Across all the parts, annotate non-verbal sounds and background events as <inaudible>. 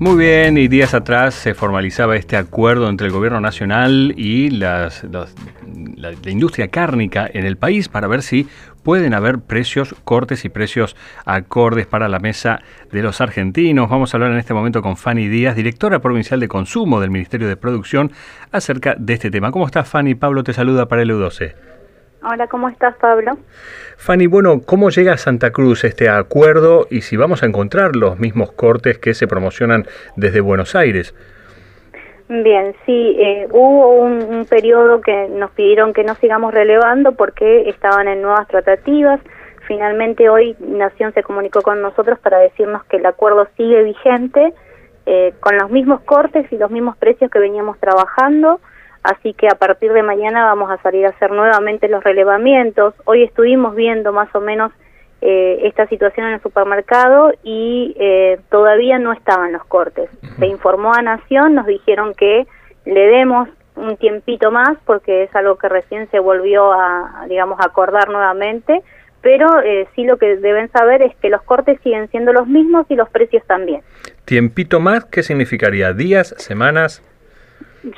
Muy bien, y días atrás se formalizaba este acuerdo entre el gobierno nacional y las, la, la industria cárnica en el país para ver si pueden haber precios, cortes y precios acordes para la mesa de los argentinos. Vamos a hablar en este momento con Fanny Díaz, directora provincial de consumo del Ministerio de Producción, acerca de este tema. ¿Cómo estás, Fanny? Pablo te saluda para el U12. Hola, ¿cómo estás, Pablo? Fanny, bueno, ¿cómo llega a Santa Cruz este acuerdo y si vamos a encontrar los mismos cortes que se promocionan desde Buenos Aires? Bien, sí, eh, hubo un, un periodo que nos pidieron que no sigamos relevando porque estaban en nuevas tratativas. Finalmente hoy Nación se comunicó con nosotros para decirnos que el acuerdo sigue vigente eh, con los mismos cortes y los mismos precios que veníamos trabajando. Así que a partir de mañana vamos a salir a hacer nuevamente los relevamientos. Hoy estuvimos viendo más o menos eh, esta situación en el supermercado y eh, todavía no estaban los cortes. Se informó a Nación, nos dijeron que le demos un tiempito más porque es algo que recién se volvió a, digamos, acordar nuevamente, pero eh, sí lo que deben saber es que los cortes siguen siendo los mismos y los precios también. ¿Tiempito más? ¿Qué significaría? ¿Días? ¿Semanas?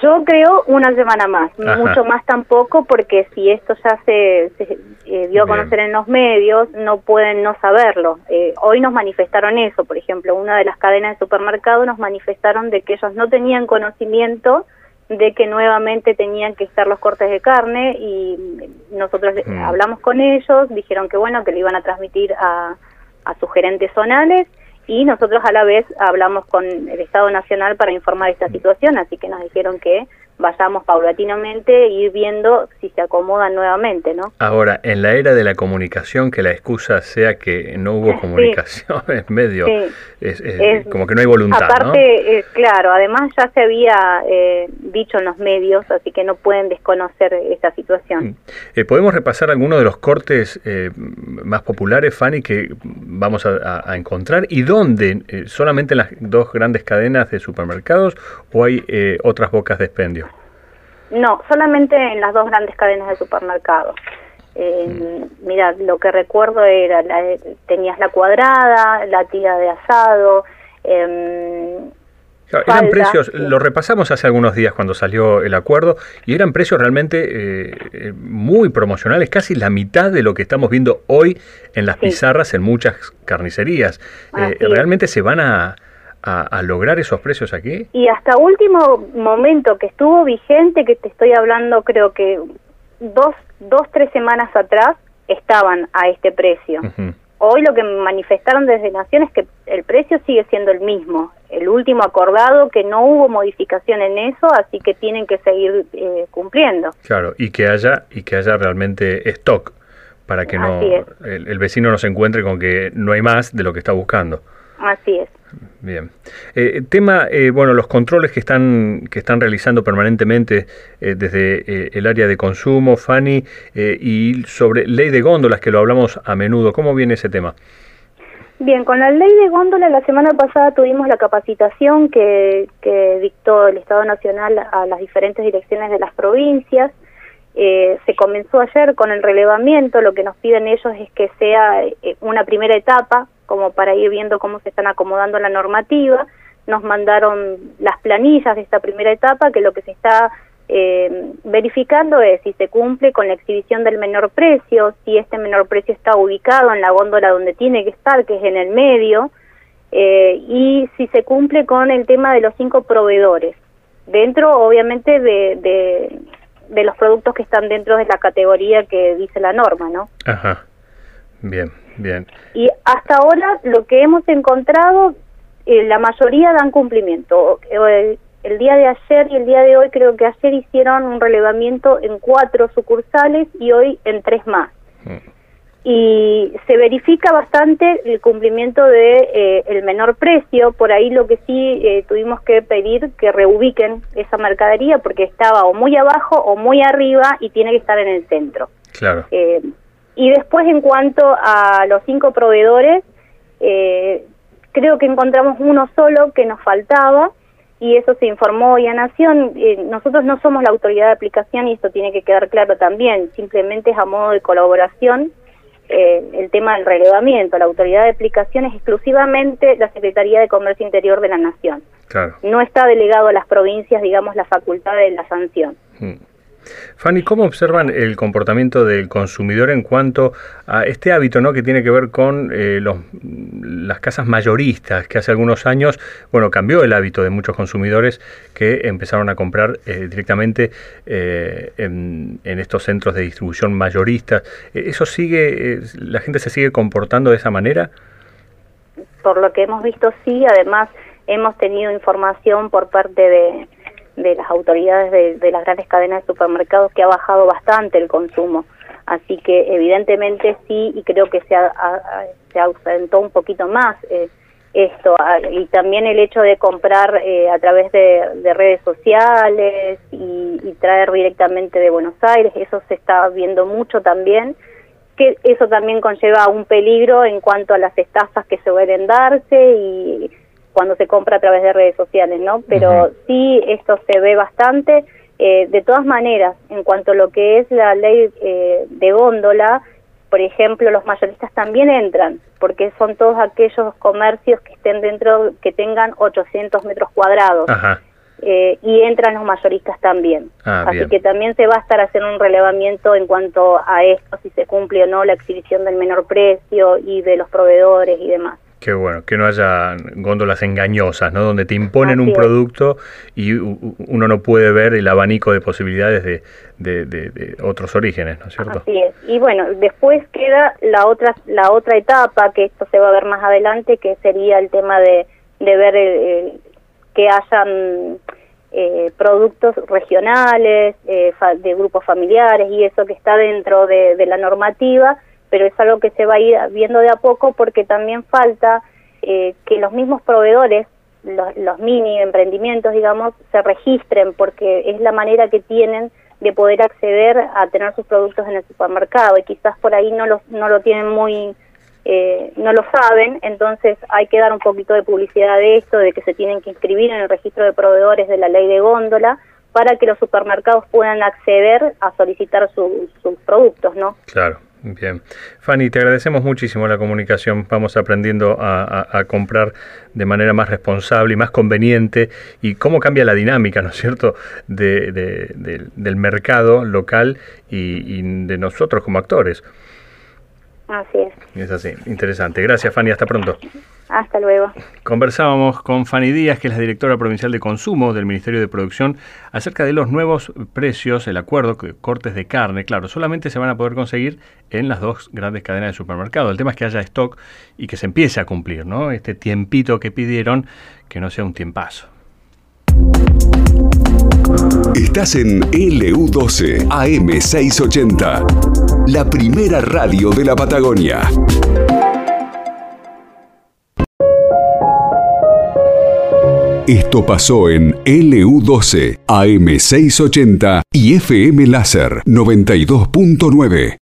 Yo creo una semana más, Ajá. mucho más tampoco, porque si esto ya se, se, eh, dio a Bien. conocer en los medios, no pueden no saberlo. Eh, hoy nos manifestaron eso, por ejemplo, una de las cadenas de supermercado nos manifestaron de que ellos no tenían conocimiento de que nuevamente tenían que estar los cortes de carne y nosotros Mm. hablamos con ellos, dijeron que bueno, que le iban a transmitir a, a sus gerentes zonales y nosotros a la vez hablamos con el Estado Nacional para informar esta situación, así que nos dijeron que vayamos paulatinamente e ir viendo si se acomodan nuevamente, ¿no? Ahora, en la era de la comunicación, que la excusa sea que no hubo Sí. comunicación <laughs> es medio, Sí. es, es Es- como que no hay voluntad, ¿no? Aparte, eh, claro, además ya se había eh, dicho en los medios, así que no pueden desconocer esta situación. Eh, ¿Podemos repasar algunos de los cortes eh, más populares, Fanny, que vamos a, a- encontrar? ¿Y dónde? ¿Solamente en las dos grandes cadenas de supermercados o hay eh, otras bocas de expendio? No, solamente en las dos grandes cadenas de supermercados. Eh, Mira, lo que recuerdo era, la, tenías la cuadrada, la tira de asado, em, eran Falda, precios, sí. lo repasamos hace algunos días cuando salió el acuerdo, y eran precios realmente eh, eh, muy promocionales, casi la mitad de lo que estamos viendo hoy en las Sí. pizarras en muchas carnicerías. Eh. ¿Realmente se van a, a- a lograr esos precios aquí? Y hasta último momento que estuvo vigente, que te estoy hablando creo que dos, dos tres semanas atrás, estaban a este precio. Hoy lo que manifestaron desde Nación es que el precio sigue siendo el mismo, el último acordado, que no hubo modificación en eso, así que tienen que seguir eh, cumpliendo. Claro, y que haya, y que haya realmente stock para que no Así el, el vecino no se encuentre con que no hay más de lo que está buscando. Así es. Bien. Eh, tema, eh, bueno, los controles que están que están realizando permanentemente eh, desde eh, el área de consumo, Fanny, eh, y sobre ley de góndolas, que lo hablamos a menudo. ¿Cómo viene ese tema? Bien, con la ley de góndola la semana pasada tuvimos la capacitación que, que dictó el Estado Nacional a las diferentes direcciones de las provincias. Eh, se comenzó ayer con el relevamiento, lo que nos piden ellos es que sea eh, una primera etapa, como para ir viendo cómo se están acomodando la normativa. Nos mandaron las planillas de esta primera etapa, que lo que se está eh, verificando es si se cumple con la exhibición del menor precio, si este menor precio está ubicado en la góndola donde tiene que estar, que es en el medio, eh, y si se cumple con el tema de los cinco proveedores, dentro obviamente de, de, de los productos que están dentro de la categoría que dice la norma, ¿no? Ajá. Bien, bien. Y hasta ahora lo que hemos encontrado, eh, la mayoría dan cumplimiento. Eh, el día de ayer y el día de hoy creo que ayer hicieron un relevamiento en cuatro sucursales y hoy en tres más. Mm. Y se verifica bastante el cumplimiento de eh, el menor precio. Por ahí lo que sí eh, tuvimos que pedir que reubiquen esa mercadería porque estaba o muy abajo o muy arriba y tiene que estar en el centro. Claro. Y después en cuanto a los cinco proveedores, eh, creo que encontramos uno solo que nos faltaba y eso se informó hoy a Nación. Eh, nosotros no somos la autoridad de aplicación y esto tiene que quedar claro también, simplemente es a modo de colaboración eh, el tema del relevamiento. La autoridad de aplicación es exclusivamente la Secretaría de Comercio Interior de la Nación. No está delegado a las provincias, digamos, la facultad de la sanción. Hmm. Fanny, ¿cómo observan el comportamiento del consumidor en cuanto a este hábito ¿no? que tiene que ver con eh, los, las casas mayoristas, que hace algunos años, bueno, cambió el hábito de muchos consumidores que empezaron a comprar eh, directamente eh, en, en, estos centros de distribución mayoristas? ¿Eso sigue, la gente se sigue comportando de esa manera? Por lo que hemos visto, sí, además hemos tenido información por parte de de las autoridades de, las grandes cadenas de supermercados que ha bajado bastante el consumo. Así que evidentemente sí, y creo que se, se ausentó un poquito más eh, esto. Y también el hecho de comprar eh, a través de, redes sociales y, y, traer directamente de Buenos Aires, eso se está viendo mucho también que eso también conlleva un peligro en cuanto a las estafas que se suelen darse y cuando se compra a través de redes sociales, ¿no? Pero sí, esto se ve bastante. Eh, de todas maneras, en cuanto a lo que es la ley eh, de góndola, por ejemplo, los mayoristas también entran, porque son todos aquellos comercios que estén dentro, que tengan 800 metros cuadrados. Eh, y entran los mayoristas también. Ah, Así que también se va a estar haciendo un relevamiento en cuanto a esto, si se cumple o no la exhibición del menor precio y de los proveedores y demás. Qué bueno, que no haya góndolas engañosas, ¿no? Donde te imponen un producto y uno no puede ver el abanico de posibilidades de, de, otros orígenes, ¿no es cierto? Así es. Y bueno, después queda la otra la otra etapa, que esto se va a ver más adelante, que sería el tema de, de ver que hayan eh, productos regionales, eh, de grupos familiares y eso que está dentro de la normativa pero es algo que se va a ir viendo de a poco porque también falta eh, que los mismos proveedores, los, mini emprendimientos, digamos, se registren porque es la manera que tienen de poder acceder a tener sus productos en el supermercado y quizás por ahí no lo, no lo tienen muy, eh, no lo saben, entonces hay que dar un poquito de publicidad de esto, de que se tienen que inscribir en el registro de proveedores de la ley de góndola para que los supermercados puedan acceder a solicitar sus productos, ¿no? Claro. Bien. Fanny, te agradecemos muchísimo la comunicación. Vamos aprendiendo a, comprar de manera más responsable y más conveniente y cómo cambia la dinámica, ¿no es cierto?, del mercado local y de nosotros como actores. Así es. Es así, interesante. Gracias, Fanny. Hasta pronto. Hasta luego. Conversábamos con Fanny Díaz, que es la directora provincial de consumo del Ministerio de Producción, acerca de los nuevos precios, el acuerdo, cortes de carne. Claro, solamente se van a poder conseguir en las dos grandes cadenas de supermercado. El tema es que haya stock y que se empiece a cumplir, ¿no? Este tiempito que pidieron, que no sea un tiempazo. Estás en LU12 AM680 la primera radio de la Patagonia. Esto pasó en LU12, AM680 y FM Láser 92.9.